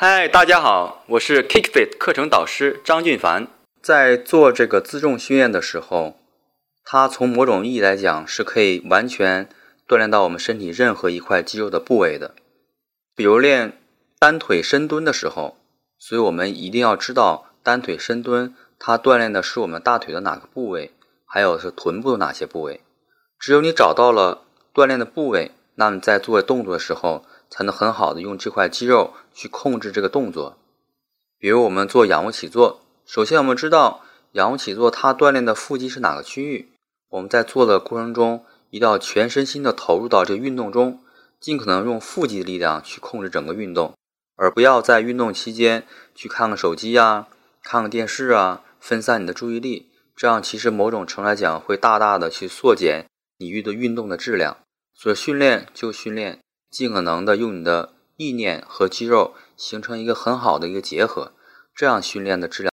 嗨，大家好，我是 KickFit 课程导师张俊凡。在做这个自重训练的时候，它从某种意义来讲是可以完全锻炼到我们身体任何一块肌肉的部位的。比如练单腿深蹲的时候，所以我们一定要知道单腿深蹲它锻炼的是我们大腿的哪个部位，还有是臀部的哪些部位。只有你找到了锻炼的部位，那么在做动作的时候。才能很好的用这块肌肉去控制这个动作。比如我们做仰卧起坐，首先我们知道仰卧起坐它锻炼的腹肌是哪个区域。我们在做的过程中，一定要全身心的投入到这个运动中，尽可能用腹肌的力量去控制整个运动，而不要在运动期间去看看手机呀、看看电视啊，分散你的注意力。这样其实某种程度来讲，会大大的去缩减你运的运动的质量。所以训练就训练。尽可能的用你的意念和肌肉形成一个很好的一个结合，这样训练的质量。